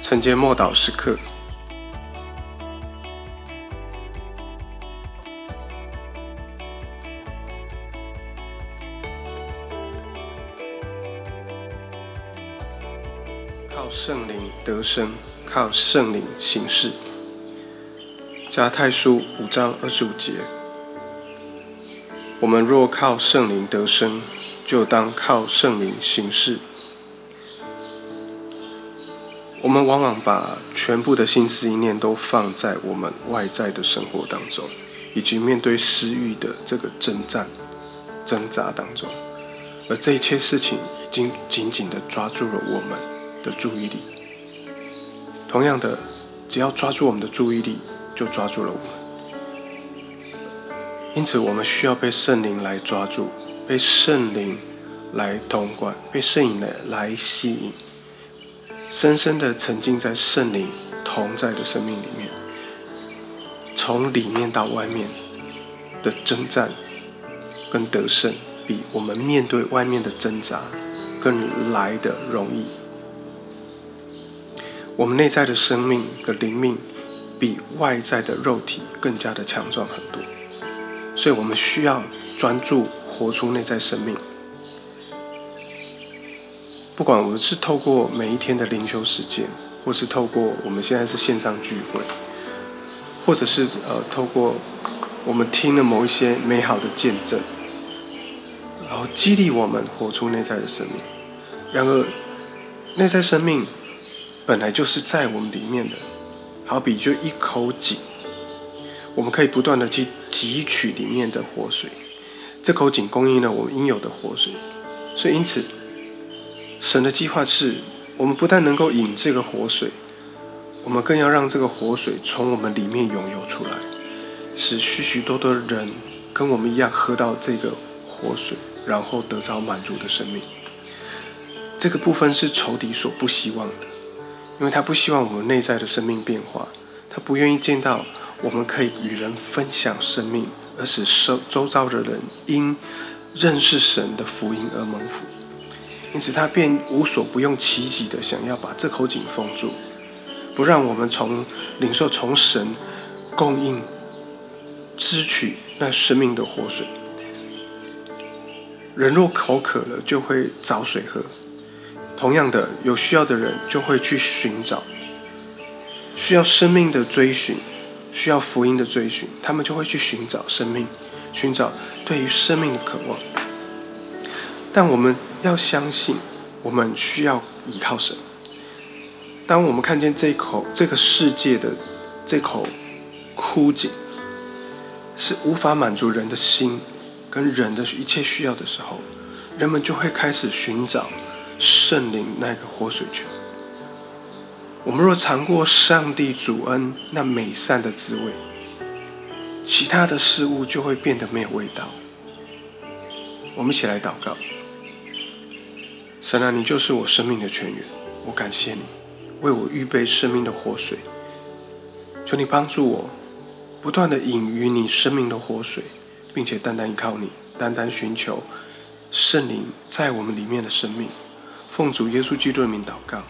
承接默祷时刻，靠圣灵得生，靠圣灵行事。加太书五章二十五节：我们若靠圣灵得生，就当靠圣灵行事。我们往往把全部的心思意念都放在我们外在的生活当中，以及面对私欲的这个征战、挣扎当中，而这一切事情已经紧紧的抓住了我们的注意力。同样的，只要抓住我们的注意力，就抓住了我们。因此，我们需要被圣灵来抓住，被圣灵来统管，被圣灵来来吸引。深深的沉浸在圣灵同在的生命里面，从里面到外面的征战跟得胜，比我们面对外面的挣扎更来的容易。我们内在的生命和灵命比外在的肉体更加的强壮很多，所以我们需要专注活出内在生命。不管我们是透过每一天的灵修时间，或是透过我们现在是线上聚会，或者是呃透过我们听了某一些美好的见证，然后激励我们活出内在的生命。然而，内在生命本来就是在我们里面的，好比就一口井，我们可以不断的去汲取里面的活水，这口井供应了我们应有的活水，所以因此。神的计划是，我们不但能够饮这个活水，我们更要让这个活水从我们里面涌流出来，使许许多多的人跟我们一样喝到这个活水，然后得着满足的生命。这个部分是仇敌所不希望的，因为他不希望我们内在的生命变化，他不愿意见到我们可以与人分享生命，而使周周遭的人因认识神的福音而蒙福。因此，他便无所不用其极的想要把这口井封住，不让我们从领受从神供应、支取那生命的活水。人若口渴了，就会找水喝；同样的，有需要的人就会去寻找，需要生命的追寻，需要福音的追寻，他们就会去寻找生命，寻找对于生命的渴望。但我们要相信，我们需要依靠神。当我们看见这口这个世界的这口枯井是无法满足人的心跟人的一切需要的时候，人们就会开始寻找圣灵那个活水泉。我们若尝过上帝主恩那美善的滋味，其他的事物就会变得没有味道。我们一起来祷告。神啊，你就是我生命的泉源，我感谢你为我预备生命的活水。求你帮助我，不断的饮于你生命的活水，并且单单依靠你，单单寻求圣灵在我们里面的生命。奉主耶稣基督的名祷告。